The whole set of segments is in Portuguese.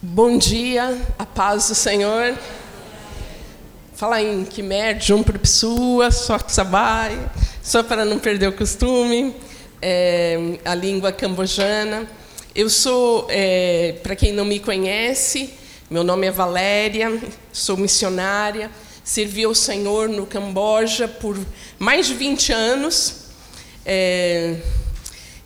Bom dia, a paz do Senhor. Falar em que médium por pessoa, só que vai, só para não perder o costume, é, a língua cambojana. Eu sou, é, para quem não me conhece, meu nome é Valéria, sou missionária, servi ao Senhor no Camboja por mais de 20 anos. É,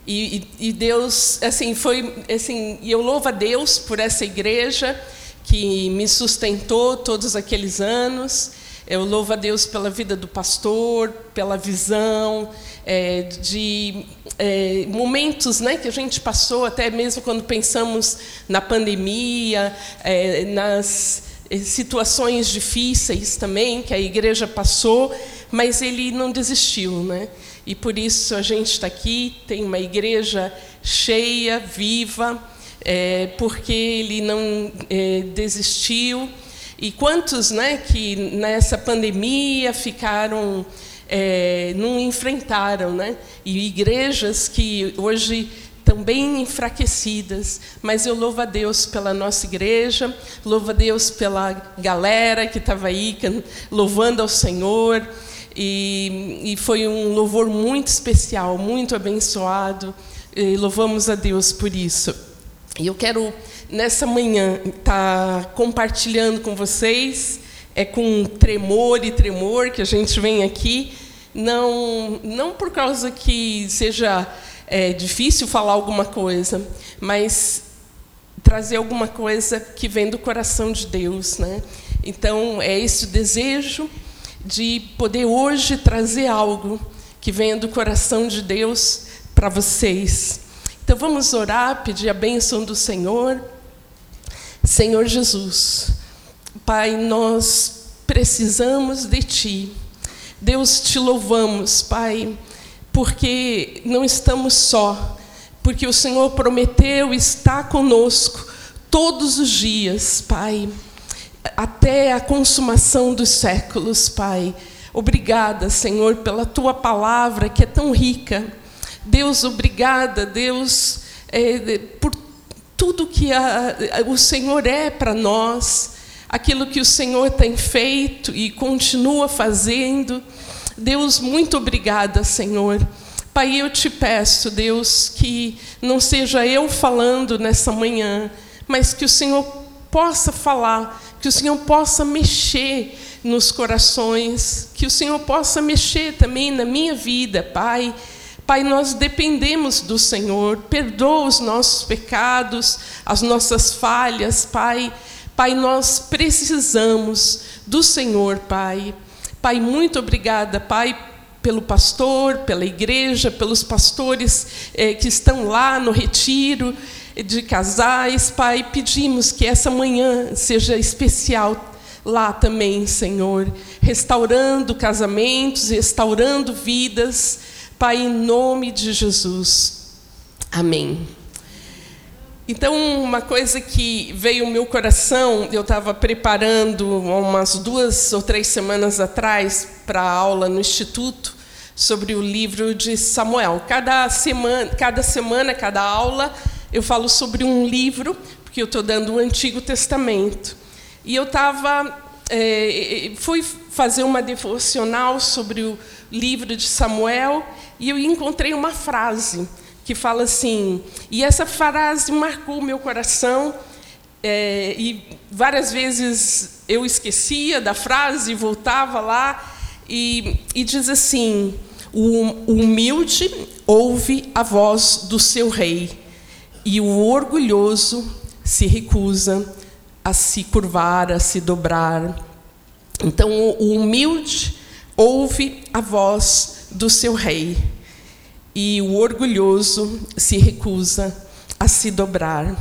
e, e, Deus, assim, foi, assim, e eu louvo a Deus por essa igreja que me sustentou todos aqueles anos. Eu louvo a Deus pela vida do pastor, pela visão, é, de é, momentos né, que a gente passou, até mesmo quando pensamos na pandemia, é, nas é, situações difíceis também que a igreja passou, mas ele não desistiu, né? E por isso a gente está aqui, tem uma igreja cheia, viva, é, porque ele não é, desistiu. E quantos né, que nessa pandemia ficaram, é, não enfrentaram, né? E igrejas que hoje também enfraquecidas, mas eu louvo a Deus pela nossa igreja, louvo a Deus pela galera que estava aí louvando ao Senhor, e, e foi um louvor muito especial, muito abençoado. E louvamos a Deus por isso. E eu quero, nessa manhã, estar tá compartilhando com vocês, é com tremor e tremor que a gente vem aqui, não, não por causa que seja é, difícil falar alguma coisa, mas trazer alguma coisa que vem do coração de Deus. Né? Então, é esse o desejo de poder hoje trazer algo que venha do coração de Deus para vocês. Então vamos orar, pedir a bênção do Senhor. Senhor Jesus, Pai, nós precisamos de Ti. Deus, te louvamos, Pai, porque não estamos só, porque o Senhor prometeu estar conosco todos os dias, Pai até a consumação dos séculos, Pai. Obrigada, Senhor, pela tua palavra que é tão rica. Deus, obrigada, Deus, é, por tudo que a, o Senhor é para nós, aquilo que o Senhor tem feito e continua fazendo. Deus, muito obrigada, Senhor. Pai, eu te peço, Deus, que não seja eu falando nessa manhã, mas que o Senhor possa falar que o Senhor possa mexer nos corações, que o Senhor possa mexer também na minha vida, Pai. Pai, nós dependemos do Senhor, perdoa os nossos pecados, as nossas falhas, Pai. Pai, nós precisamos do Senhor, Pai. Pai, muito obrigada, Pai, pelo pastor, pela igreja, pelos pastores eh, que estão lá no retiro de casais, Pai, pedimos que essa manhã seja especial lá também, Senhor, restaurando casamentos, restaurando vidas, Pai, em nome de Jesus. Amém. Então, uma coisa que veio ao meu coração, eu estava preparando umas duas ou três semanas atrás para a aula no Instituto sobre o livro de Samuel. Cada semana, cada semana, cada aula, eu falo sobre um livro, porque eu estou dando o Antigo Testamento. E eu estava. É, fui fazer uma devocional sobre o livro de Samuel e eu encontrei uma frase que fala assim, e essa frase marcou meu coração, é, e várias vezes eu esquecia da frase voltava lá, e, e diz assim: o humilde ouve a voz do seu rei e o orgulhoso se recusa a se curvar, a se dobrar. Então, o humilde ouve a voz do seu rei, e o orgulhoso se recusa a se dobrar.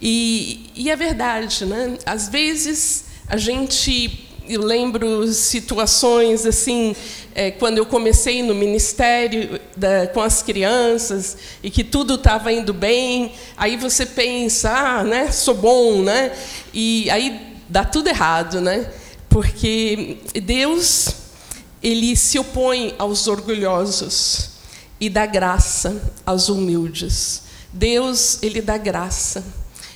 E, e é verdade, né? Às vezes a gente eu lembro situações assim, é, quando eu comecei no ministério da, com as crianças e que tudo estava indo bem, aí você pensa, ah, né, sou bom, né? E aí dá tudo errado, né? Porque Deus ele se opõe aos orgulhosos e dá graça aos humildes. Deus ele dá graça.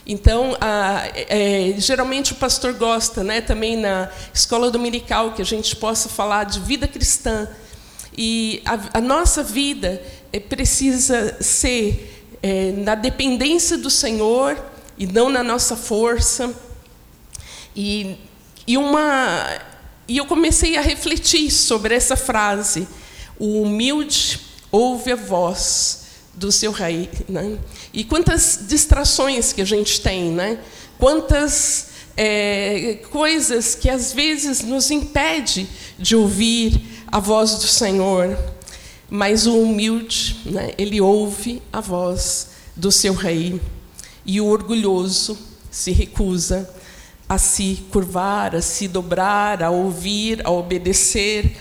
Então, a, é, geralmente o pastor gosta, né, também na escola dominical, que a gente possa falar de vida cristã. E a, a nossa vida é, precisa ser é, na dependência do Senhor e não na nossa força. E, e, uma, e eu comecei a refletir sobre essa frase: o humilde ouve a voz do seu rei. Né? E quantas distrações que a gente tem, né? quantas é, coisas que às vezes nos impede de ouvir a voz do Senhor. Mas o humilde, né, ele ouve a voz do seu rei. E o orgulhoso se recusa a se curvar, a se dobrar, a ouvir, a obedecer.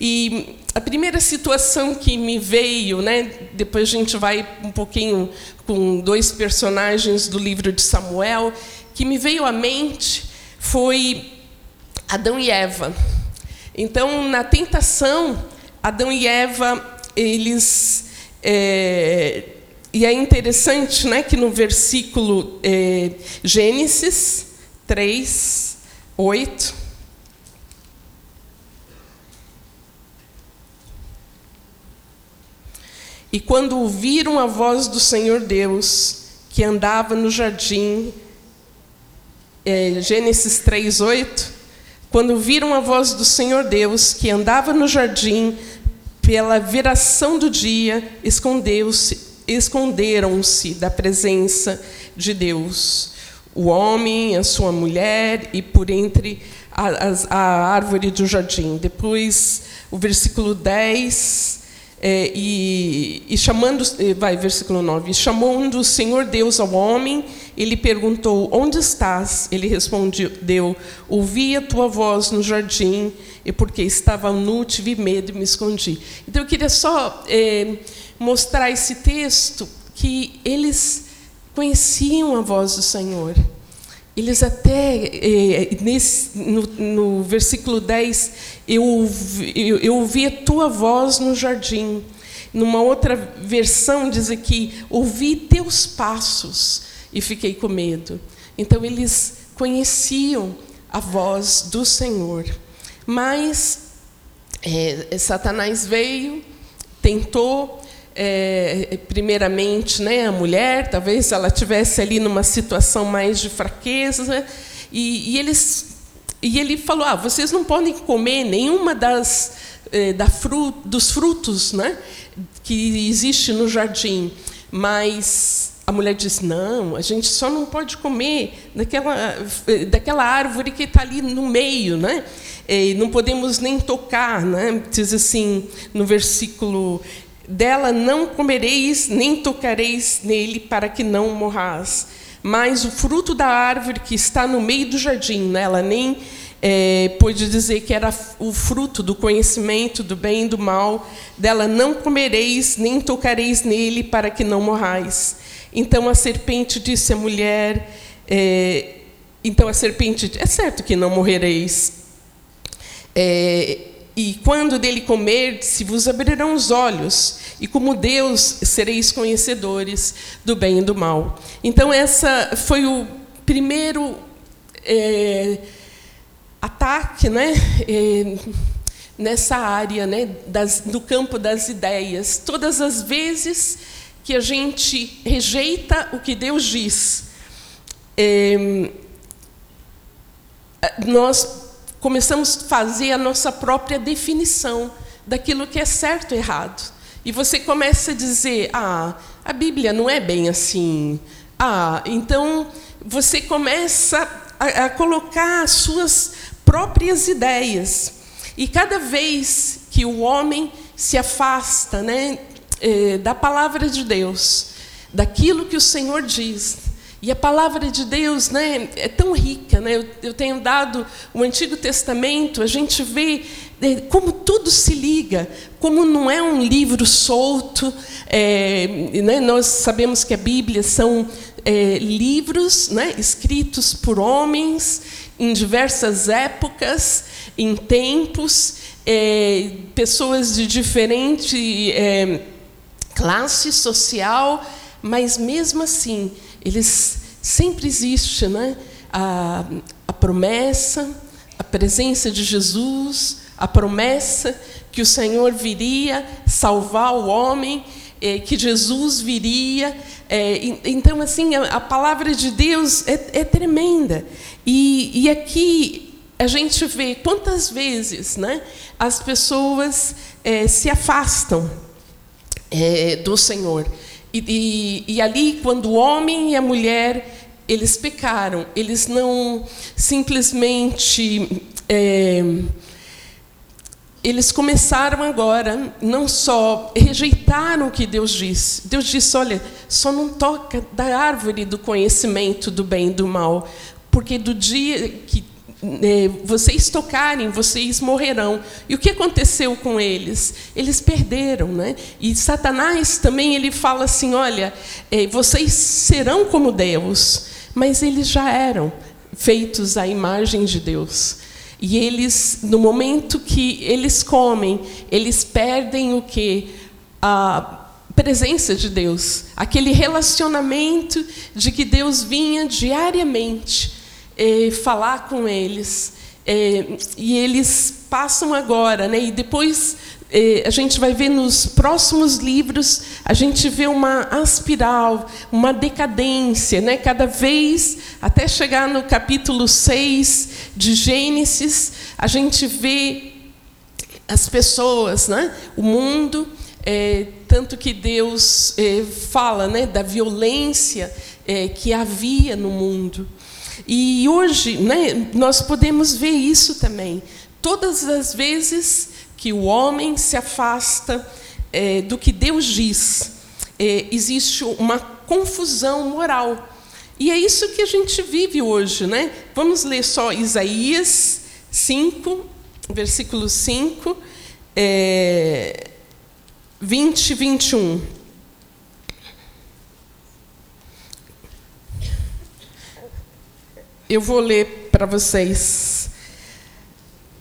E a primeira situação que me veio, né, depois a gente vai um pouquinho com dois personagens do livro de Samuel, que me veio à mente foi Adão e Eva. Então, na tentação, Adão e Eva, eles. É, e é interessante né, que no versículo é, Gênesis 3, 8. E quando ouviram a voz do Senhor Deus, que andava no jardim, é, Gênesis 3, 8, quando viram a voz do Senhor Deus, que andava no jardim, pela viração do dia, esconderam-se da presença de Deus. O homem, a sua mulher e por entre a, a, a árvore do jardim. Depois, o versículo 10 é, e, e, chamando, eh, vai, versículo 9, chamando o Senhor Deus ao homem, ele perguntou, onde estás? Ele respondeu, ouvi a tua voz no jardim, e porque estava nu, tive medo e me escondi. Então, eu queria só é, mostrar esse texto, que eles conheciam a voz do Senhor. Eles até, é, nesse, no, no, versículo 10, eu ouvi, a tua voz no jardim. Numa outra versão diz aqui, ouvi teus passos e fiquei com medo. Então eles conheciam a voz do Senhor. Mas é, Satanás veio, tentou, é, primeiramente, né, a mulher, talvez ela tivesse ali numa situação mais de fraqueza, e, e eles e ele falou: ah, vocês não podem comer nenhuma das é, da dos frutos, né, que existe no jardim, mas a mulher disse: não, a gente só não pode comer daquela, daquela árvore que está ali no meio, né? E não podemos nem tocar, né? Diz assim no versículo dela não comereis nem tocareis nele para que não morrais. Mas o fruto da árvore que está no meio do jardim, né? ela nem é, pôde dizer que era o fruto do conhecimento do bem e do mal, dela não comereis nem tocareis nele para que não morrais. Então a serpente disse à mulher: é, então a serpente, é certo que não morrereis. É, e quando dele comer, se vos abrirão os olhos, e como Deus sereis conhecedores do bem e do mal. Então, essa foi o primeiro é, ataque né, é, nessa área, né, das, no campo das ideias. Todas as vezes que a gente rejeita o que Deus diz, é, nós começamos a fazer a nossa própria definição daquilo que é certo e errado. E você começa a dizer: ah, a Bíblia não é bem assim. Ah, então você começa a, colocar as suas próprias ideias. E cada vez que o homem se afasta né, eh, da palavra de Deus, daquilo que o Senhor diz, e a palavra de Deus né, é tão rica. Né? Eu, eu tenho dado o Antigo Testamento, a gente vê é, como tudo se liga, como não é um livro solto. É, né, nós sabemos que a Bíblia são é, livros né, escritos por homens em diversas épocas, em tempos, é, pessoas de diferente é, classe social, mas mesmo assim eles sempre existe né? a, a promessa, a presença de Jesus, a promessa que o Senhor viria salvar o homem, é, que Jesus viria. É, então, assim, a, a, palavra de Deus é, é tremenda. E, e, aqui a gente vê quantas vezes né, as pessoas é, se afastam é, do Senhor. E, e, e ali, quando o homem e a mulher eles pecaram, eles não simplesmente é, eles começaram agora, não só rejeitaram o que Deus disse. Deus disse: olha, só não toca da árvore do conhecimento do bem e do mal, porque do dia que é, vocês tocarem, vocês morrerão. E o que aconteceu com eles? Eles perderam, né? E Satanás também ele fala assim: olha, é, vocês serão como Deus, mas eles já eram feitos à imagem de Deus. E eles, no momento que eles comem, eles perdem o que? A presença de Deus, aquele relacionamento de que Deus vinha diariamente eh, falar com eles. Eh, e eles passam agora, né? E depois eh, a gente vai ver nos próximos livros, a gente vê uma aspiral, uma decadência, né? cada vez, até chegar no capítulo 6 de Gênesis, a gente vê as pessoas, né? o mundo, é, tanto que Deus é, fala né, da violência é, que havia no mundo. E hoje né, nós podemos ver isso também. Todas as vezes que o homem se afasta é, do que Deus diz. É, existe uma confusão moral. E é isso que a gente vive hoje. Né? Vamos ler só Isaías 5, versículo 5, é, 20 e 21. Eu vou ler para vocês.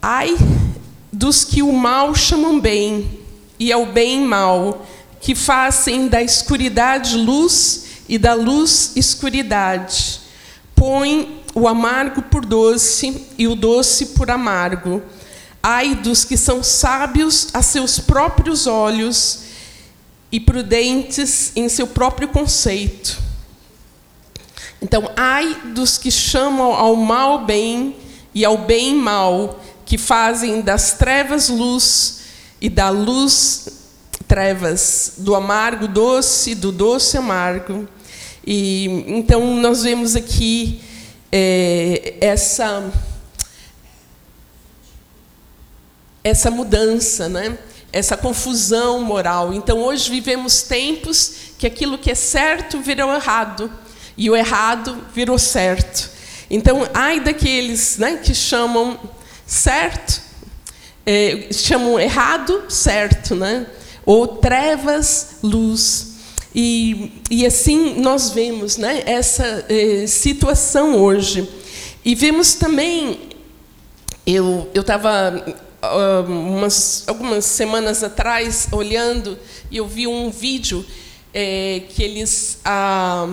Ai dos que o mal chamam bem e ao bem mal, que fazem da escuridade luz e da luz escuridade. Põe o amargo por doce e o doce por amargo. Ai dos que são sábios a seus próprios olhos e prudentes em seu próprio conceito. Então, ai dos que chamam ao mal bem e ao bem mal, que fazem das trevas luz e da luz trevas, do amargo doce, do doce amargo. E então nós vemos aqui é, essa essa mudança, né? Essa confusão moral. Então hoje vivemos tempos que aquilo que é certo virou errado e o errado virou certo. Então, ai daqueles né, que chamam certo, é, chamam errado, certo, né? Ou trevas, luz. E, e assim nós vemos né, essa é, situação hoje. E vemos também, eu estava umas, algumas semanas atrás olhando e eu vi um vídeo é, que eles, há,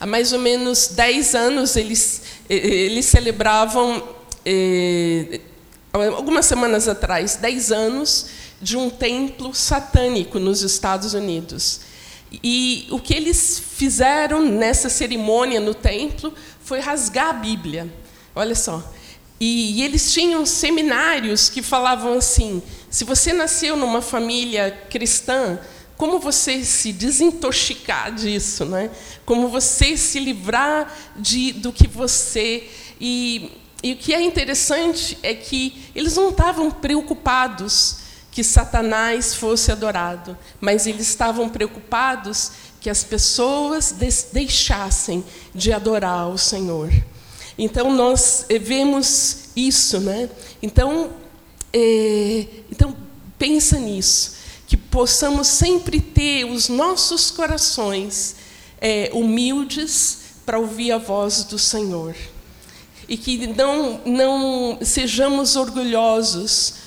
há mais ou menos 10 anos, eles, eles celebravam eh, algumas semanas atrás, 10 anos, de um templo satânico nos Estados Unidos. E o que eles fizeram nessa cerimônia no templo foi rasgar a Bíblia. Olha só. E, e eles tinham seminários que falavam assim: se você nasceu numa família cristã, como você se desintoxicar disso, né? Como você se livrar de, do que você e e o que é interessante é que eles não estavam preocupados que Satanás fosse adorado, mas eles estavam preocupados que as pessoas deixassem de adorar o Senhor. Então nós eh, vemos isso, né? Então, é, então pensa nisso, que possamos sempre ter os nossos corações é, humildes para ouvir a voz do Senhor e que não, não sejamos orgulhosos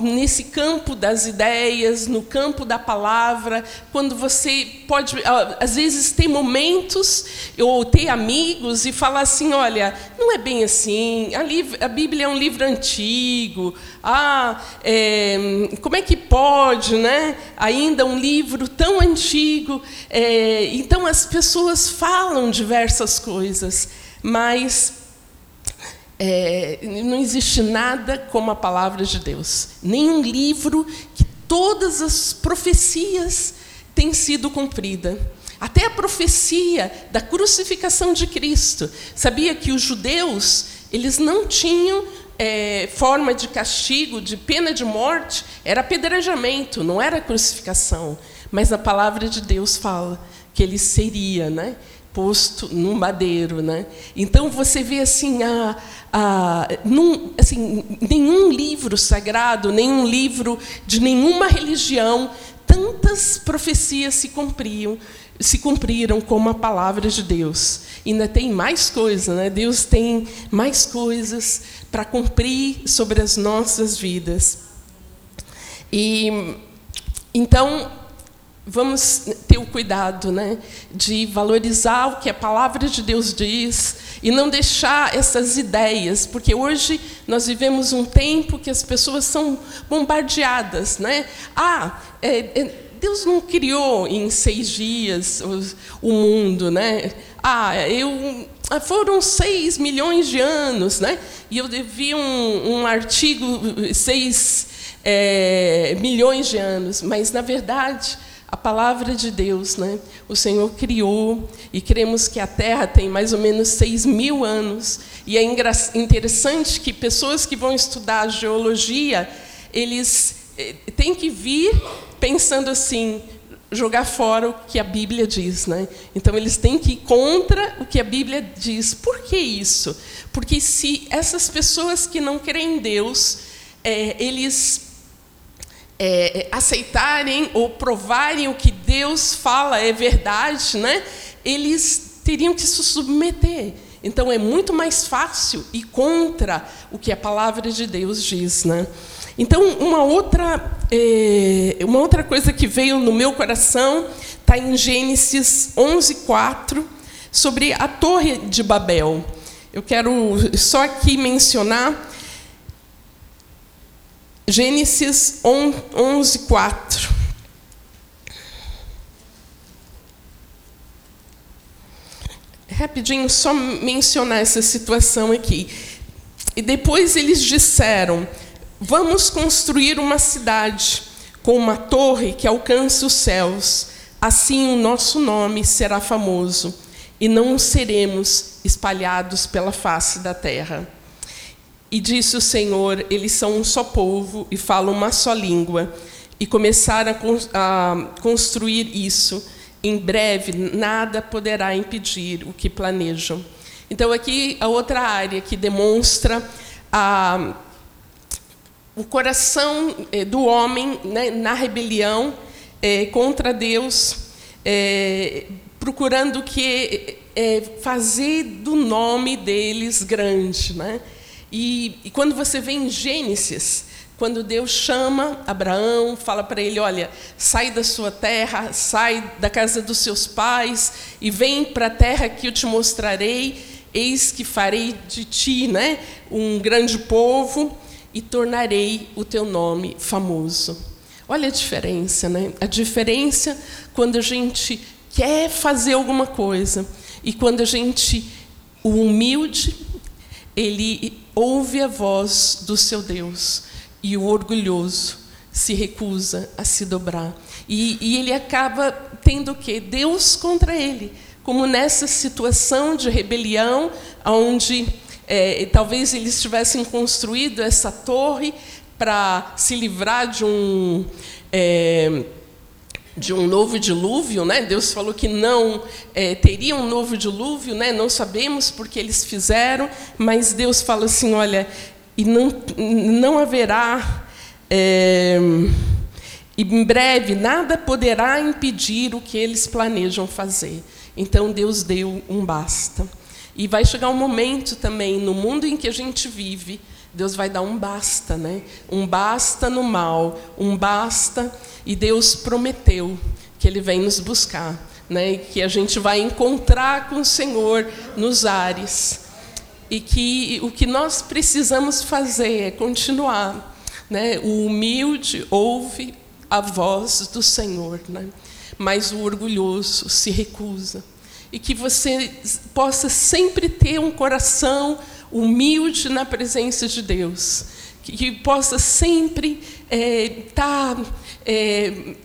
nesse campo das ideias, no campo da palavra, quando você pode, às vezes, ter momentos ou ter amigos e falar assim: olha, não é bem assim, a, Bíblia é um livro antigo, ah, é, como é que pode, né? Ainda um livro tão antigo. É, então, as pessoas falam diversas coisas, mas é, não existe nada como a palavra de Deus. Nenhum livro que todas as profecias têm sido cumpridas. Até a profecia da crucificação de Cristo. Sabia que os judeus eles não tinham é, forma de castigo, de pena de morte, era apedrejamento, não era crucificação. Mas a palavra de Deus fala que ele seria, né? Posto no madeiro, né? Então você vê assim, a, a, num, assim, nenhum livro sagrado, nenhum livro de nenhuma religião, tantas profecias se cumpriam, se cumpriram como a palavra de Deus. E ainda tem mais coisas, né? Deus tem mais coisas para cumprir sobre as nossas vidas. E então vamos ter o cuidado né, de valorizar o que a palavra de Deus diz e não deixar essas ideias, porque hoje nós vivemos um tempo que as pessoas são bombardeadas. Né? Ah, é, é, Deus não criou em seis dias o, o mundo. Né? Ah, eu, ah, foram seis milhões de anos. Né? E eu vi um, um artigo, seis é, milhões de anos, mas, na verdade a palavra de Deus, né? O Senhor criou e cremos que a Terra tem mais ou menos seis mil anos. E é interessante que pessoas que vão estudar geologia, eles eh, têm que vir pensando assim, jogar fora o que a Bíblia diz, né? Então eles têm que ir contra o que a Bíblia diz. Por que isso? Porque se essas pessoas que não creem em Deus, é, eles é, aceitarem ou provarem o que Deus fala é verdade, né? eles teriam que se submeter. Então é muito mais fácil ir contra o que a palavra de Deus diz, né? Então uma outra é, uma outra coisa que veio no meu coração está em Gênesis 11:4 sobre a Torre de Babel. Eu quero só aqui mencionar Gênesis 11, 4. Rapidinho, só mencionar essa situação aqui. E depois eles disseram: Vamos construir uma cidade com uma torre que alcance os céus. Assim o nosso nome será famoso e não seremos espalhados pela face da terra. E disse o Senhor: Eles são um só povo e falam uma só língua. E começaram a construir isso. Em breve, nada poderá impedir o que planejam. Então, aqui a outra área que demonstra a, o coração eh, do homem né, na rebelião é, contra Deus, é, procurando que é, fazer do nome deles grande, né? E, e quando você vê em Gênesis, quando Deus chama Abraão, fala para ele: Olha, sai da sua terra, sai da casa dos seus pais e vem para a terra que eu te mostrarei. Eis que farei de ti né, um grande povo e tornarei o teu nome famoso. Olha a diferença, né? A diferença quando a gente quer fazer alguma coisa e quando a gente, o humilde, ele ouve a voz do seu Deus e o orgulhoso se recusa a se dobrar. E, e ele acaba tendo o quê? Deus contra ele. Como nessa situação de rebelião, onde é, talvez eles tivessem construído essa torre para se livrar de um. É, de um novo dilúvio, né? Deus falou que não é, teria um novo dilúvio, né? Não sabemos porque eles fizeram, mas Deus fala assim, olha, e não não haverá é, e em breve nada poderá impedir o que eles planejam fazer. Então Deus deu um basta. E vai chegar um momento também no mundo em que a gente vive, Deus vai dar um basta, né? Um basta no mal, um basta, e Deus prometeu que Ele vem nos buscar, né? E que a gente vai encontrar com o Senhor nos ares. E que o que nós precisamos fazer é continuar, né? O humilde ouve a voz do Senhor, né? Mas o orgulhoso se recusa. E que você possa sempre ter um coração humilde na presença de Deus, que, que possa sempre estar é, tá,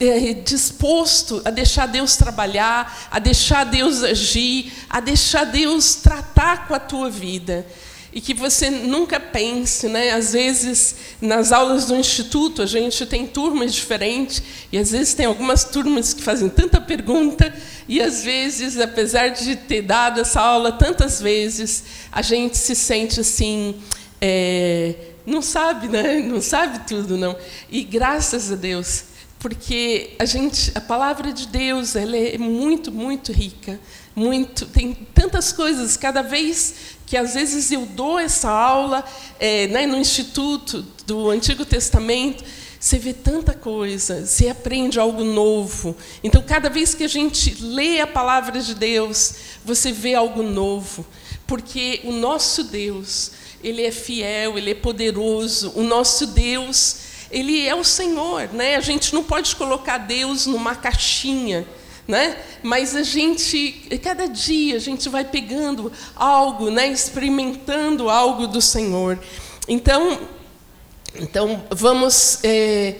é, disposto a deixar Deus trabalhar, a deixar Deus agir, a deixar Deus tratar com a tua vida e que você nunca pense, né? Às vezes nas aulas do instituto a gente tem turmas diferentes e às vezes tem algumas turmas que fazem tanta pergunta e às vezes, apesar de ter dado essa aula tantas vezes, a gente se sente assim, é, não sabe, né? Não sabe tudo, não. E graças a Deus, porque a gente, a palavra de Deus, ela é muito, muito rica, muito, tem tantas coisas. Cada vez que às vezes eu dou essa aula é, né, no Instituto do Antigo Testamento, você vê tanta coisa, você aprende algo novo. Então, cada vez que a gente lê a palavra de Deus, você vê algo novo, porque o nosso Deus, ele é fiel, ele é poderoso. O nosso Deus, ele é o Senhor, né? A gente não pode colocar Deus numa caixinha né? Mas a gente, cada dia, a gente vai pegando algo, né? experimentando algo do Senhor. Então, então vamos. É,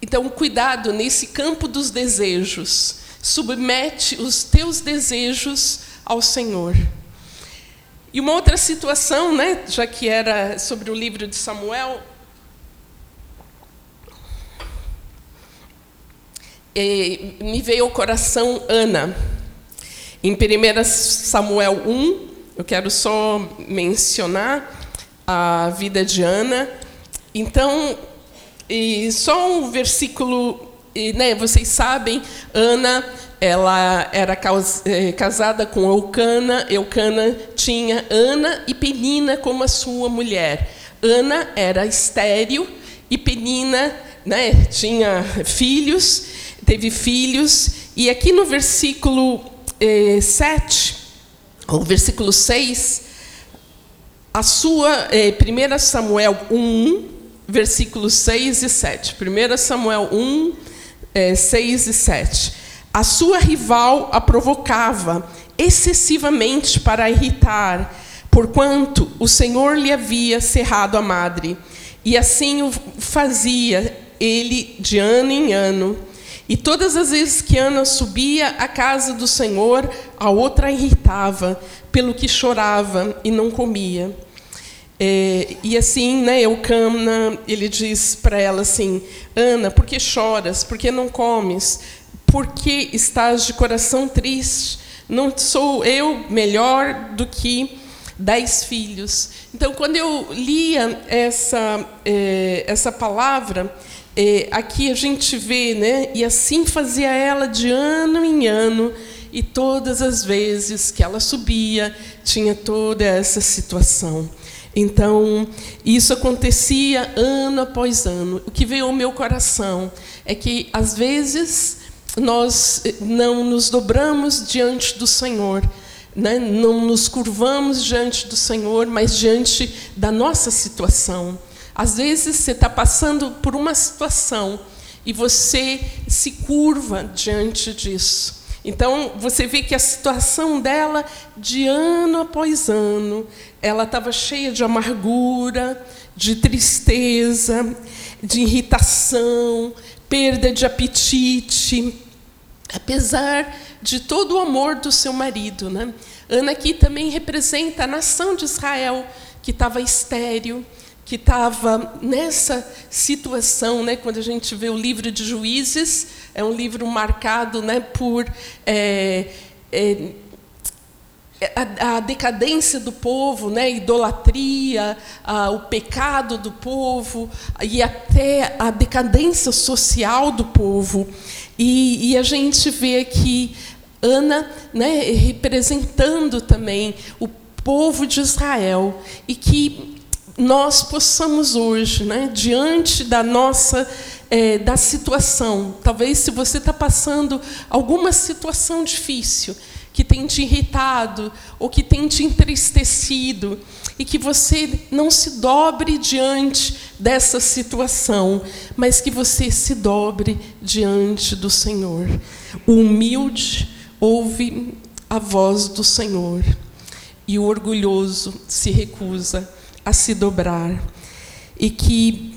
então, cuidado nesse campo dos desejos. Submete os teus desejos ao Senhor. E uma outra situação, né, já que era sobre o livro de Samuel, me veio ao coração Ana. Em 1 Samuel 1, eu quero só mencionar a vida de Ana. Então, só um versículo, né, vocês sabem, Ana, ela era é, casada com Eucana, Eucana tinha Ana e Penina como a sua mulher. Ana era estéril e Penina né, tinha filhos, teve filhos, e aqui no versículo eh, 7, ou versículo 6, a sua, eh, 1 Samuel 1, versículos 6 e 7. 1 Samuel 1, eh, 6 e 7. A sua rival a provocava excessivamente para irritar, porquanto o Senhor lhe havia cerrado a madre. E assim o fazia ele de ano em ano. E todas as vezes que Ana subia à casa do Senhor, a outra irritava, pelo que chorava e não comia. É, e assim, né, Eucana, ele diz para ela assim: Ana, por que choras? Por que não comes? Por que estás de coração triste? Não sou eu melhor do que dez filhos? Então, quando eu lia essa, é, essa palavra, é, aqui a gente vê, né? E assim fazia ela de ano em ano, e todas as vezes que ela subia, tinha toda essa situação. Então, isso acontecia ano após ano. O que veio ao meu coração é que, às vezes, nós eh, não nos dobramos diante do Senhor, né? não nos curvamos diante do Senhor, mas diante da nossa situação. Às vezes você está passando por uma situação e você se curva diante disso. Então você vê que a situação dela, de ano após ano, ela estava cheia de amargura, de tristeza, de irritação, perda de apetite, apesar de todo o amor do seu marido. Né? Ana aqui também representa a nação de Israel, que estava estéril, que estava nessa situação, né, quando a gente vê o livro de Juízes, é um livro marcado né, por é, é, a, a, decadência do povo, né, a idolatria, a, o pecado do povo e até a decadência social do povo. E, e a gente vê aqui Ana né, representando também o povo de Israel e que nós possamos hoje, né, diante da nossa é, da situação, talvez se você está passando alguma situação difícil que tem te irritado ou que tem te entristecido e que você não se dobre diante dessa situação, mas que você se dobre diante do Senhor. O humilde ouve a voz do Senhor e o orgulhoso se recusa a se dobrar. E que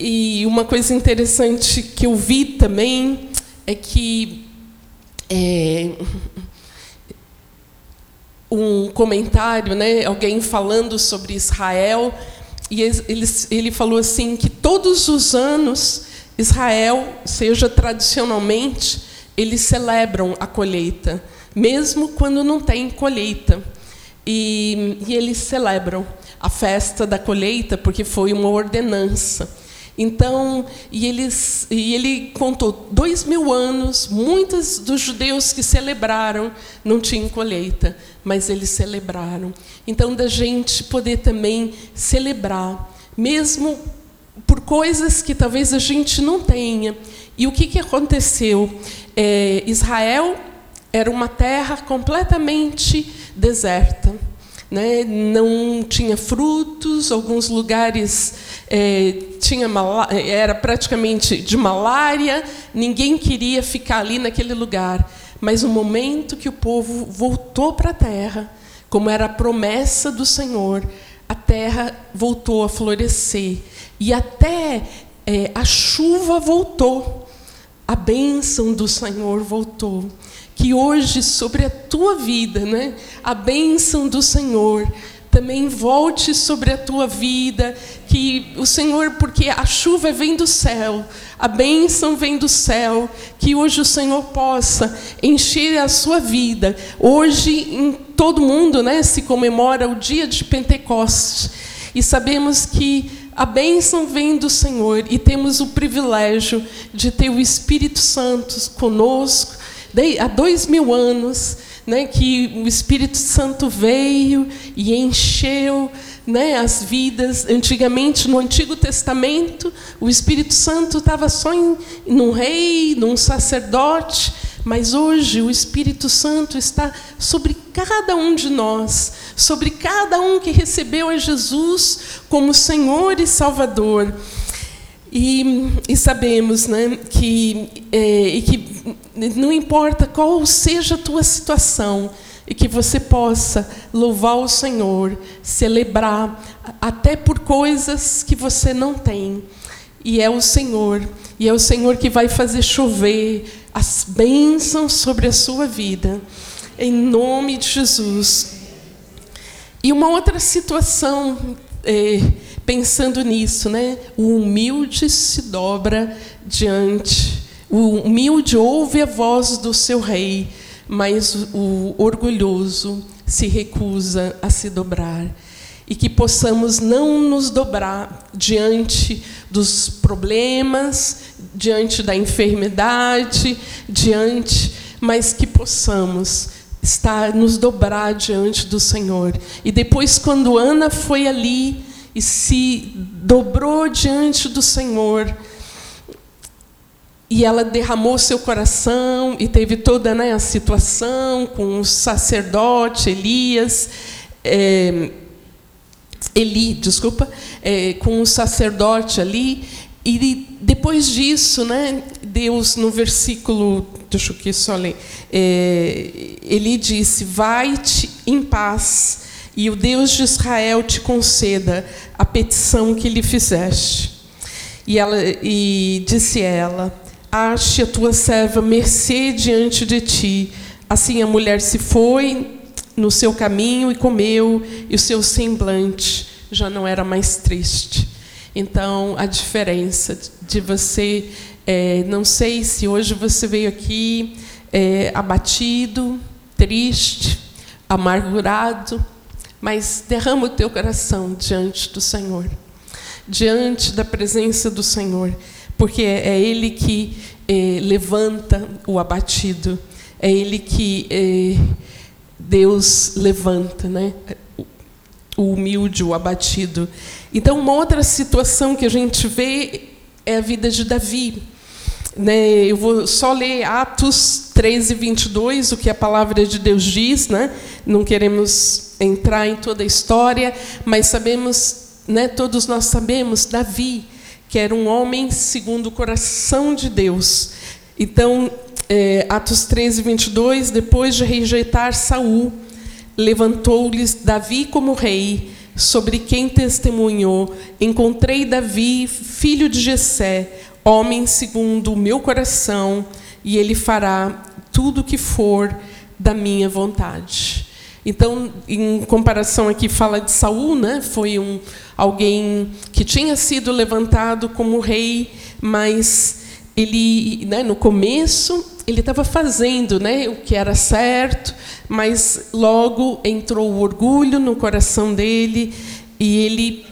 e uma coisa interessante que eu vi também é que é, um comentário, né, alguém falando sobre Israel, e ele, ele falou assim que todos os anos Israel, seja tradicionalmente, eles celebram a colheita, mesmo quando não tem colheita. E, e eles celebram a festa da colheita porque foi uma ordenança. Então, e, eles, e ele contou dois mil anos, muitos dos judeus que celebraram não tinham colheita, mas eles celebraram. Então, da gente poder também celebrar, mesmo por coisas que talvez a gente não tenha. E o que, que aconteceu? É, Israel era uma terra completamente deserta né? não tinha frutos, alguns lugares é, tinha era praticamente de malária, ninguém queria ficar ali naquele lugar. Mas no momento que o povo voltou para a terra, como era a promessa do Senhor, a terra voltou a florescer. E até é, a chuva voltou, a bênção do Senhor voltou que hoje sobre a tua vida, né, a bênção do Senhor também volte sobre a tua vida, que o Senhor, porque a chuva vem do céu, a bênção vem do céu, que hoje o Senhor possa encher a sua vida. Hoje em todo mundo, né, se comemora o dia de Pentecostes e sabemos que a bênção vem do Senhor e temos o privilégio de ter o Espírito Santo conosco há dois mil anos, né, que o Espírito Santo veio e encheu né, as vidas. Antigamente, no Antigo Testamento, o Espírito Santo estava só em, num rei, num sacerdote, mas hoje o Espírito Santo está sobre cada um de nós, sobre cada um que recebeu a Jesus como Senhor e Salvador. E, e sabemos né, que, é, e que não importa qual seja a tua situação, e que você possa louvar o Senhor, celebrar, até por coisas que você não tem. E é o Senhor, e é o Senhor que vai fazer chover as bênçãos sobre a sua vida, em nome de Jesus. E uma outra situação, é, pensando nisso, né? o humilde se dobra diante o humilde ouve a voz do seu rei, mas o orgulhoso se recusa a se dobrar. E que possamos não nos dobrar diante dos problemas, diante da enfermidade, diante, mas que possamos estar nos dobrar diante do Senhor. E depois quando Ana foi ali e se dobrou diante do Senhor, e ela derramou seu coração e teve toda né, a situação com o sacerdote Elias, é, Eli, desculpa, é, com o sacerdote ali. E depois disso, né, Deus, no versículo, deixa eu aqui só ler, é, Ele disse: Vai-te em paz, e o Deus de Israel te conceda a petição que lhe fizeste. E, ela, e disse ela: ache a tua serva mercê diante de ti. Assim a mulher se foi no seu caminho e comeu, e o seu semblante já não era mais triste. Então, a diferença de você, é, não sei se hoje você veio aqui é, abatido, triste, amargurado, mas derrama o teu coração diante do Senhor, diante da presença do Senhor porque é Ele que eh, levanta o abatido, é Ele que eh, Deus levanta, né? o humilde, o abatido. Então, uma outra situação que a gente vê é a vida de Davi. Né? Eu vou só ler Atos 13, 22, o que a palavra de Deus diz. Né? Não queremos entrar em toda a história, mas sabemos, né, todos nós sabemos, Davi, que era um homem segundo o coração de Deus. Então, é, Atos 13, 22, depois de rejeitar Saul, levantou-lhes Davi como rei, sobre quem testemunhou: Encontrei Davi, filho de Jessé, homem segundo o meu coração, e ele fará tudo o que for da minha vontade. Então, em comparação aqui fala de Saul, né? Foi um alguém que tinha sido levantado como rei, mas ele, né, no começo, ele estava fazendo, né, o que era certo, mas logo entrou o orgulho no coração dele e ele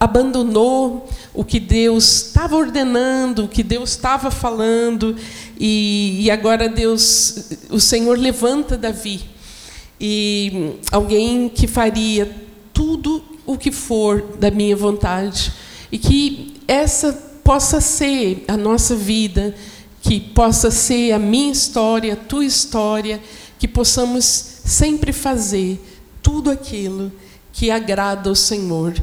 abandonou o que Deus estava ordenando, o que Deus estava falando, e, e, agora Deus, o Senhor levanta Davi, e alguém que faria tudo o que for da minha vontade, e que essa possa ser a nossa vida, que possa ser a minha história, a tua história, que possamos sempre fazer tudo aquilo que agrada ao Senhor,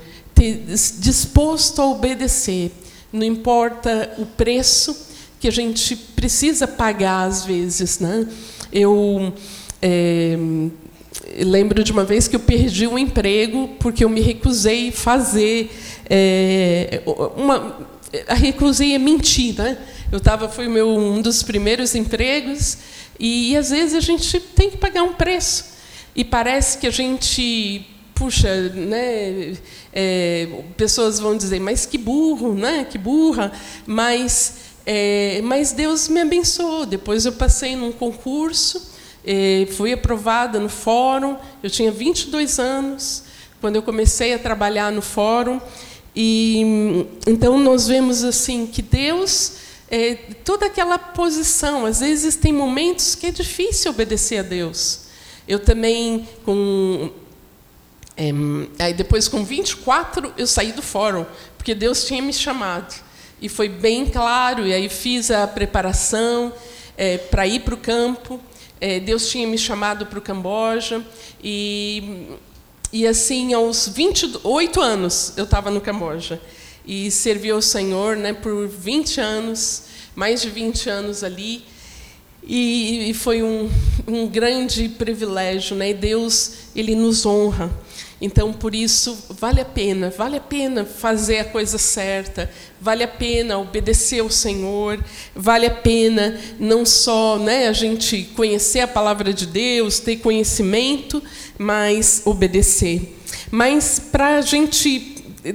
disposto a obedecer, não importa o preço que a gente precisa pagar às vezes, né? Eu é, lembro de uma vez que eu perdi um emprego porque eu me recusei fazer é, uma a recusei é mentir, né? Eu tava foi meu um dos primeiros empregos e, e às vezes a gente tem que pagar um preço e parece que a gente puxa, né? É, pessoas vão dizer, mas que burro, né? Que burra, mas é, mas Deus me abençoou. Depois eu passei num concurso, é, fui aprovada no fórum. Eu tinha 22 anos quando eu comecei a trabalhar no fórum e então nós vemos assim que Deus é, toda aquela posição, às vezes tem momentos que é difícil obedecer a Deus. Eu também com é, aí depois com 24 eu saí do fórum, porque Deus tinha me chamado. E foi bem claro, e aí fiz a preparação é, para ir para o campo. É, Deus tinha me chamado para o Camboja e e assim, aos 28 anos, eu estava no Camboja. E servi ao Senhor né, por 20 anos, mais de 20 anos ali. E, e foi um, um grande privilégio. Né? Deus, Ele nos honra. Então, por isso, vale a pena, vale a pena fazer a coisa certa, vale a pena obedecer ao Senhor, vale a pena não só né, a gente conhecer a palavra de Deus, ter conhecimento, mas obedecer. Mas, para a gente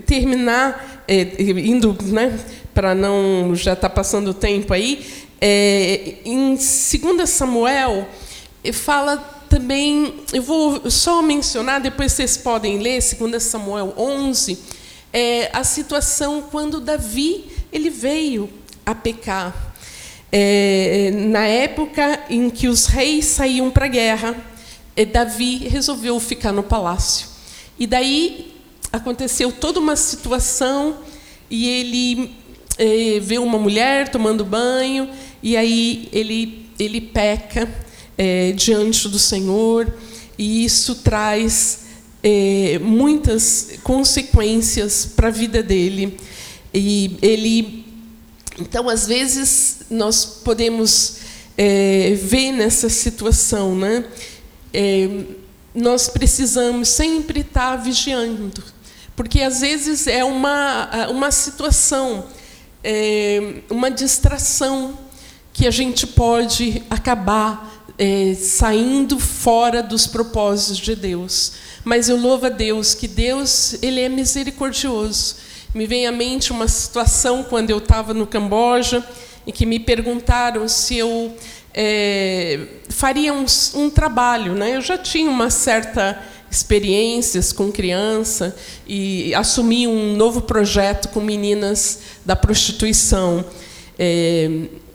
terminar, é, indo, né, para não já estar tá passando o tempo aí, é, em 2 Samuel, fala também, eu vou só mencionar, depois vocês podem ler, 2 Samuel 11, é, a situação quando Davi ele veio a pecar. É, na época em que os reis saíam para a guerra, é, Davi resolveu ficar no palácio. E daí aconteceu toda uma situação e ele é, vê uma mulher tomando banho e aí ele ele peca é, diante do Senhor, e isso traz é, muitas consequências para a vida dele. E ele, então, às vezes nós podemos é, ver nessa situação, né? É, nós precisamos sempre estar vigiando, porque às vezes é uma uma situação, é, uma distração que a gente pode acabar é, saindo fora dos propósitos de Deus. Mas eu louvo a Deus que Deus ele é misericordioso. Me vem à mente uma situação quando eu estava no Camboja e que me perguntaram se eu é, faria um, um, trabalho. Né? Eu já tinha uma certa experiências com criança e assumi um novo projeto com meninas da prostituição. É,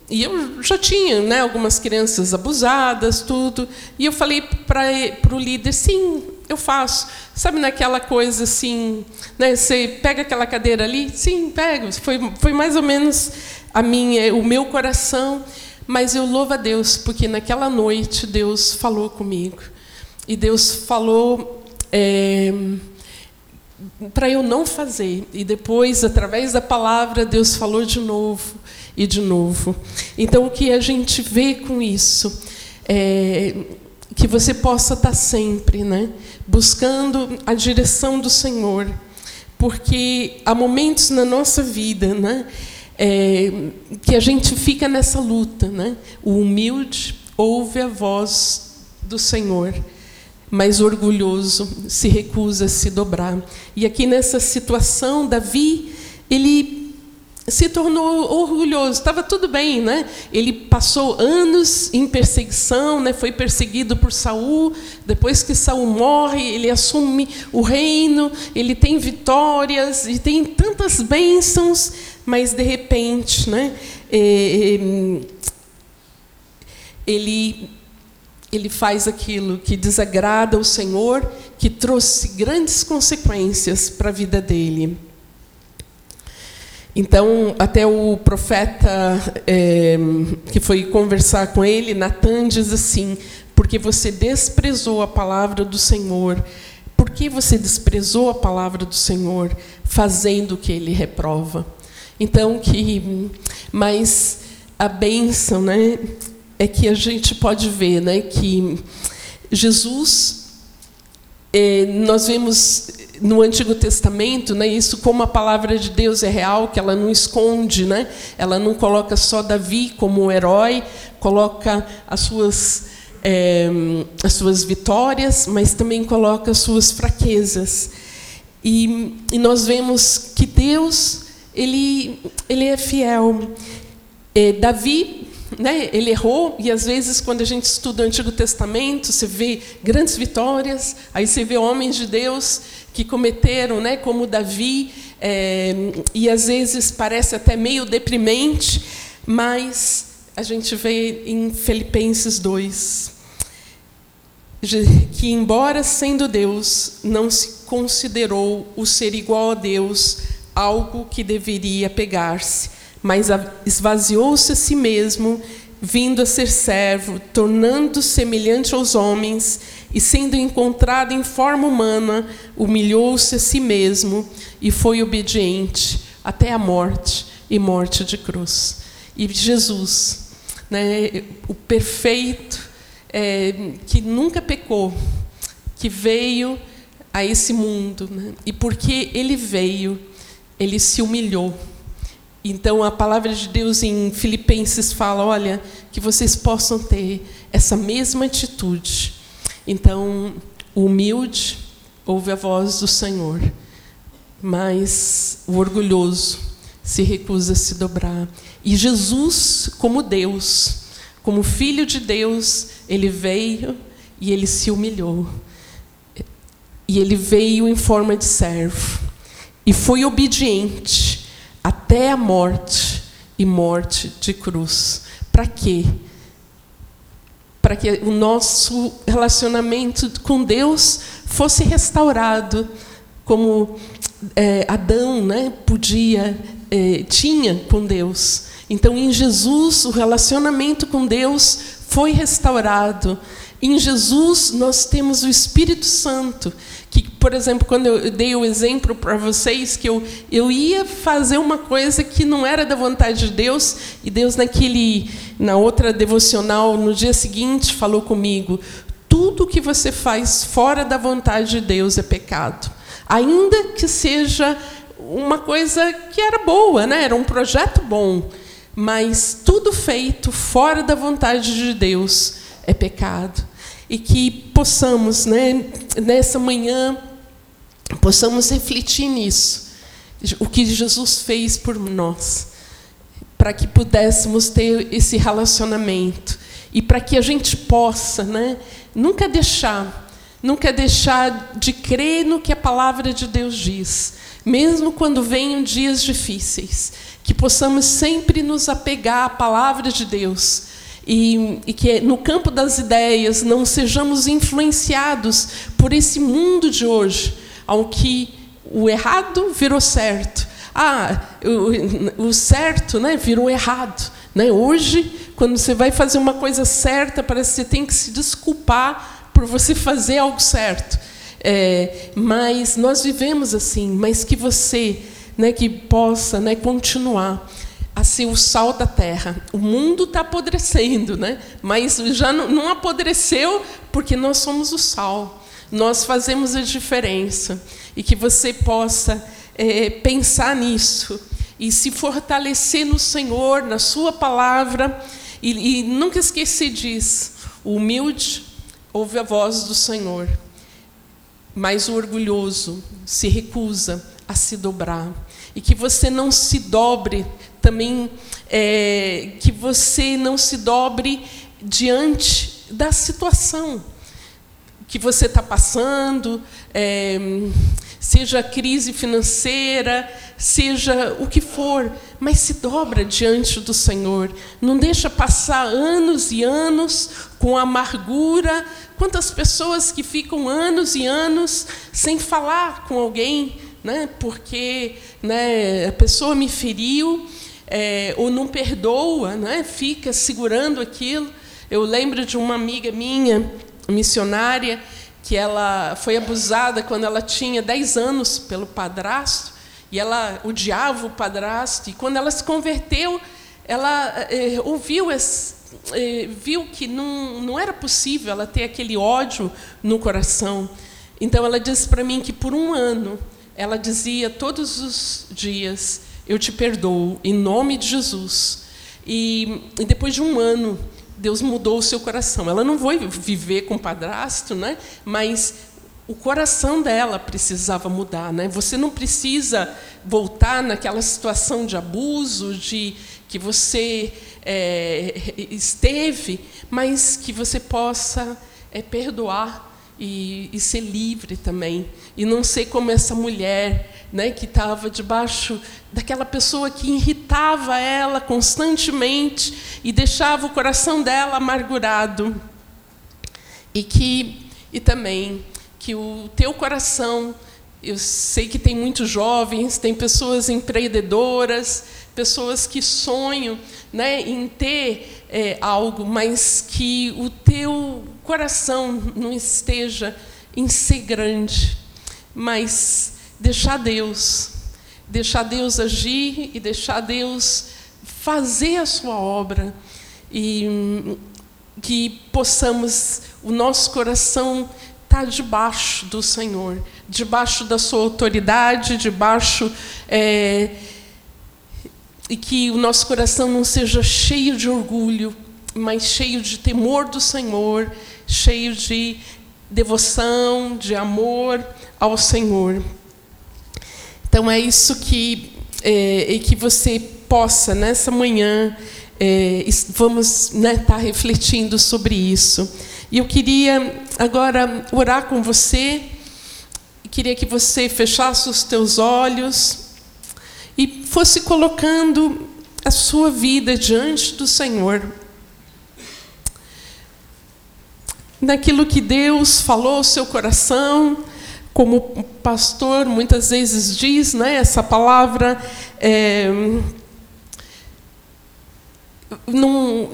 e eu já tinha né, algumas crianças abusadas, tudo. E eu falei para o líder, sim, eu faço. Sabe naquela coisa assim, né? Você pega aquela cadeira ali? Sim, pego. Foi, foi mais ou menos a minha, o meu coração. Mas eu louvo a Deus, porque naquela noite Deus falou comigo. E Deus falou é, para eu não fazer. E depois, através da palavra, Deus falou de novo e de novo. Então, o que a gente vê com isso é que você possa estar sempre, né, buscando a direção do Senhor, porque há momentos na nossa vida, né, é, que a gente fica nessa luta, né? O humilde ouve a voz do Senhor, mas orgulhoso se recusa a se dobrar. E aqui nessa situação, Davi, ele se tornou orgulhoso. Estava tudo bem, né? Ele passou anos em perseguição, né? Foi perseguido por Saul. Depois que Saul morre, ele assume o reino. Ele tem vitórias e tem tantas bênçãos, mas de repente, né? É, é, ele ele faz aquilo que desagrada o Senhor, que trouxe grandes consequências para a vida dele. Então, até o profeta é, que foi conversar com ele, Natan, diz assim: porque você desprezou a palavra do Senhor. Por que você desprezou a palavra do Senhor, fazendo o que ele reprova? Então, que. Mas a bênção, né? É que a gente pode ver, né? Que Jesus. É, nós vemos no Antigo Testamento, né, isso como a palavra de Deus é real, que ela não esconde, né? Ela não coloca só Davi como herói, coloca as suas é, as suas vitórias, mas também coloca as suas fraquezas. E, e nós vemos que Deus ele ele é fiel. É, Davi né, ele errou, e às vezes, quando a gente estuda o Antigo Testamento, você vê grandes vitórias, aí você vê homens de Deus que cometeram, né, como Davi, é, e às vezes parece até meio deprimente, mas a gente vê em Filipenses 2 que, embora sendo Deus, não se considerou o ser igual a Deus algo que deveria pegar-se, mas esvaziou-se a si mesmo, vindo a ser servo, tornando semelhante aos homens e sendo encontrado em forma humana, humilhou-se a si mesmo e foi obediente até a morte e morte de cruz. E Jesus, né, o perfeito, é, que nunca pecou, que veio a esse mundo, né, e porque ele veio, ele se humilhou. Então a palavra de Deus em Filipenses fala: olha, que vocês possam ter essa mesma atitude então, o humilde ouve a voz do Senhor, mas o orgulhoso se recusa a se dobrar. E Jesus, como Deus, como Filho de Deus, ele veio e ele se humilhou. E ele veio em forma de servo. E foi obediente até a morte e morte de cruz. Para quê? para que o nosso relacionamento com Deus fosse restaurado, como é, Adão né, podia, é, tinha com Deus. Então, em Jesus, o relacionamento com Deus foi restaurado. Em Jesus, nós temos o Espírito Santo, por exemplo, quando eu dei o exemplo para vocês que eu, eu ia fazer uma coisa que não era da vontade de Deus, e Deus naquele na outra devocional no dia seguinte falou comigo: tudo que você faz fora da vontade de Deus é pecado, ainda que seja uma coisa que era boa, né? Era um projeto bom, mas tudo feito fora da vontade de Deus é pecado e que possamos, né, nessa manhã, possamos refletir nisso, o que Jesus fez por nós, para que pudéssemos ter esse relacionamento e para que a gente possa, né, nunca deixar, nunca deixar de crer no que a palavra de Deus diz, mesmo quando venham dias difíceis, que possamos sempre nos apegar à palavra de Deus e, e que no campo das ideias não sejamos influenciados por esse mundo de hoje, que o errado virou certo. Ah, o, o certo né, virou errado. Né? Hoje, quando você vai fazer uma coisa certa, parece que você tem que se desculpar por você fazer algo certo. É, mas nós vivemos assim, mas que você né, que possa né, continuar a ser o sal da terra. O mundo está apodrecendo, né? mas já não apodreceu porque nós somos o sal. Nós fazemos a diferença. E que você possa é, pensar nisso e se fortalecer no Senhor, na Sua palavra. E, e nunca esquecer disso. O humilde ouve a voz do Senhor, mas o orgulhoso se recusa a se dobrar. E que você não se dobre também é, que você não se dobre diante da situação que você está passando, é, seja crise financeira, seja o que for, mas se dobra diante do Senhor. Não deixa passar anos e anos com amargura. Quantas pessoas que ficam anos e anos sem falar com alguém, né? porque né, a pessoa me feriu é, ou não perdoa, né? fica segurando aquilo. Eu lembro de uma amiga minha, missionária, que ela foi abusada quando ela tinha 10 anos pelo padrasto, e ela odiava o padrasto, e quando ela se converteu, ela é, ouviu esse, é, viu que não, não era possível ela ter aquele ódio no coração. Então ela disse para mim que por um ano ela dizia todos os dias: eu te perdoo, em nome de Jesus. E, e depois de um ano, Deus mudou o seu coração. Ela não foi viver com padrasto, né? mas o coração dela precisava mudar. Né? Você não precisa voltar naquela situação de abuso, de que você é, esteve, mas que você possa é, perdoar e, e, ser livre também. E não ser como essa mulher né, que estava debaixo daquela pessoa que irritava ela constantemente e deixava o coração dela amargurado. E que e também que o teu coração, eu sei que tem muitos jovens, tem pessoas empreendedoras, pessoas que sonham né, em ter é, algo, mas que o teu coração não esteja em ser grande, mas deixar Deus, deixar Deus agir e deixar Deus fazer a sua obra e que possamos o nosso coração estar debaixo do Senhor, debaixo da sua autoridade, debaixo é, e que o nosso coração não seja cheio de orgulho, mas cheio de temor do Senhor, cheio de devoção, de amor ao Senhor. Então é isso que é, que você possa nessa manhã é, vamos estar né, tá refletindo sobre isso. E eu queria agora orar com você. Queria que você fechasse os teus olhos e fosse colocando a sua vida diante do Senhor. Naquilo que Deus falou ao seu coração, como o pastor muitas vezes diz, né, essa palavra é, não,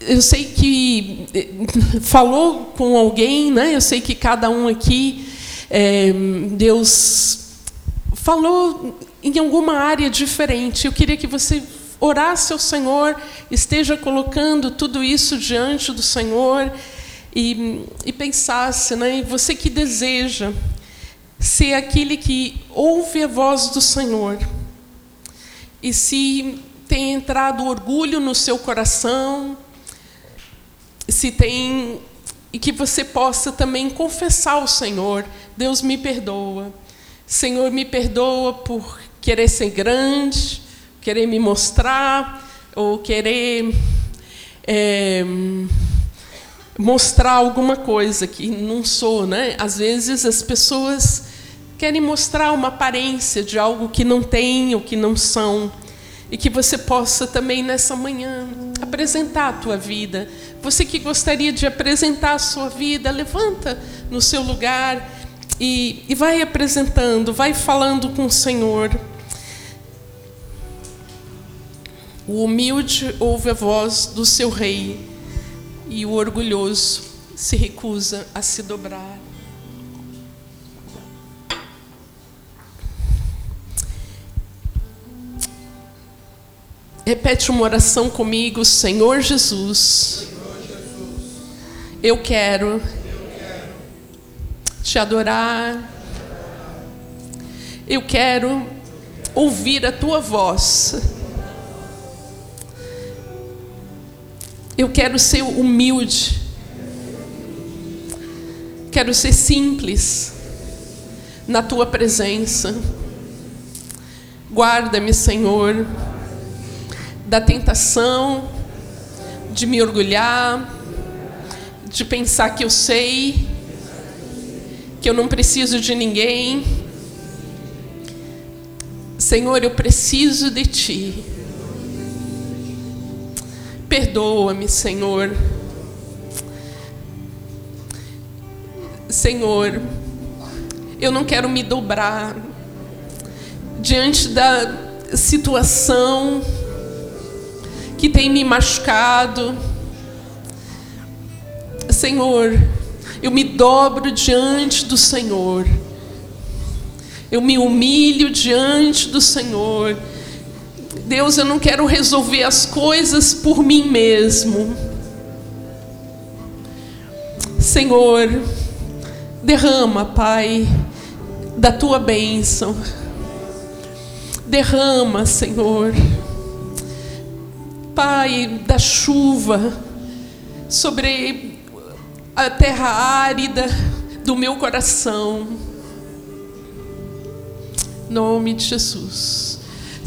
eu sei que eh, falou com alguém, né? Eu sei que cada um aqui é, Deus falou em alguma área diferente. Eu queria que você orasse ao Senhor, esteja colocando tudo isso diante do Senhor e, e pensasse, né? Você que deseja ser aquele que ouve a voz do Senhor e se tem entrado orgulho no seu coração, se tem e que você possa também confessar ao Senhor, Deus me perdoa. Senhor, me perdoa por querer ser grande, querer me mostrar, ou querer é, mostrar alguma coisa que não sou. Né? Às vezes as pessoas querem mostrar uma aparência de algo que não têm ou que não são. E que você possa também nessa manhã apresentar a tua vida. Você que gostaria de apresentar a sua vida, levanta no seu lugar e, e vai apresentando, vai falando com o Senhor. O humilde ouve a voz do seu rei e o orgulhoso se recusa a se dobrar. Repete uma oração comigo, Senhor Jesus. Eu quero te adorar. Eu quero ouvir a tua voz. Eu quero ser humilde. Quero ser simples na tua presença. Guarda-me, Senhor da tentação de me orgulhar, de pensar que eu sei, que eu não preciso de ninguém. Senhor, eu preciso de Ti. Perdoa-me, Senhor. Senhor, eu não quero me dobrar diante da situação que tem me machucado. Senhor, eu me dobro diante do Senhor. Eu me humilho diante do Senhor. Deus, eu não quero resolver as coisas por mim mesmo. Senhor, derrama, Pai, da tua bênção. Derrama, Senhor Pai, da chuva sobre a terra árida do meu coração. Nome de Jesus.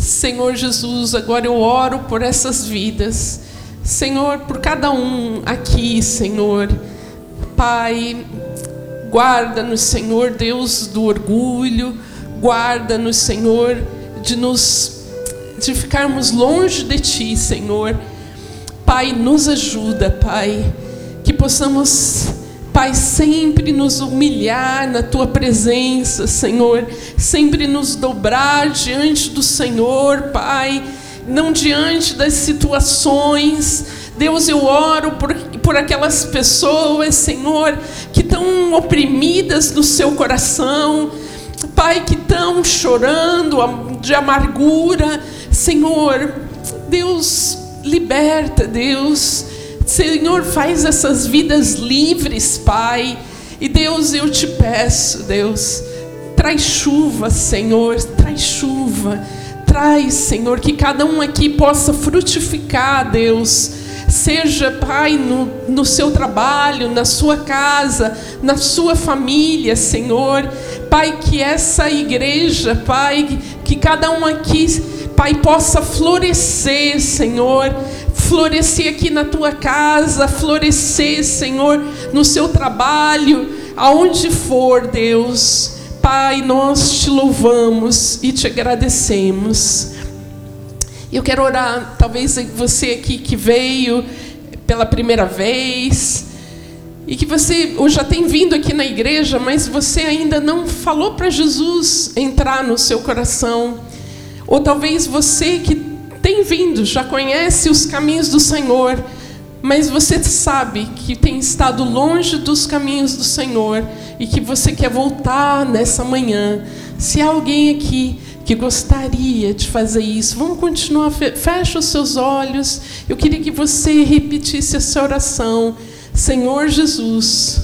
Senhor Jesus, agora eu oro por essas vidas. Senhor, por cada um aqui, Senhor. Pai, guarda-nos, Senhor, Deus do orgulho, guarda-nos, Senhor, de nos de ficarmos longe de Ti, Senhor. Pai, nos ajuda, Pai, que possamos, Pai, sempre nos humilhar na Tua presença, Senhor, sempre nos dobrar diante do Senhor, Pai, não diante das situações. Deus, eu oro por, por aquelas pessoas, Senhor, que estão oprimidas no seu coração, Pai, que estão chorando de amargura, Senhor, Deus liberta, Deus. Senhor, faz essas vidas livres, Pai. E Deus, eu te peço, Deus, traz chuva, Senhor, traz chuva. Traz, Senhor, que cada um aqui possa frutificar, Deus. Seja, Pai, no, no seu trabalho, na sua casa, na sua família, Senhor. Pai, que essa igreja, Pai, que cada um aqui Pai, possa florescer, Senhor, florescer aqui na tua casa, florescer, Senhor, no seu trabalho, aonde for, Deus. Pai, nós te louvamos e te agradecemos. Eu quero orar, talvez você aqui que veio pela primeira vez, e que você ou já tem vindo aqui na igreja, mas você ainda não falou para Jesus entrar no seu coração. Ou talvez você que tem vindo, já conhece os caminhos do Senhor, mas você sabe que tem estado longe dos caminhos do Senhor e que você quer voltar nessa manhã. Se há alguém aqui que gostaria de fazer isso, vamos continuar, fecha os seus olhos. Eu queria que você repetisse essa oração. Senhor Jesus,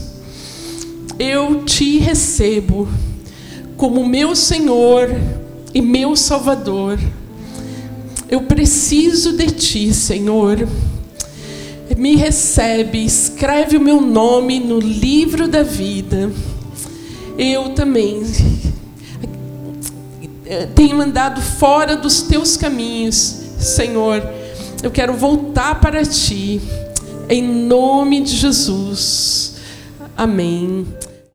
eu te recebo como meu Senhor e meu Salvador. Eu preciso de Ti, Senhor. Me recebe, escreve o meu nome no livro da vida. Eu também tenho andado fora dos Teus caminhos, Senhor. Eu quero voltar para Ti, em nome de Jesus. Amém.